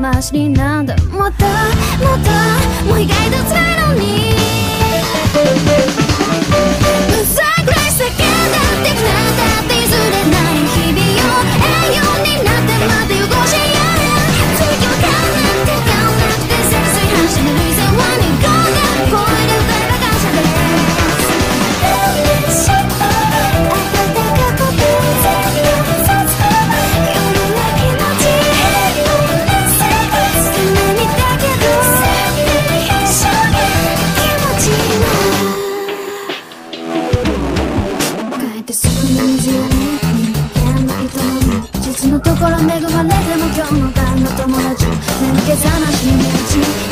ましになんだ。またまたもう意外と辛のに。心恵まれても今日も旦那友達眠気覚ましに打ち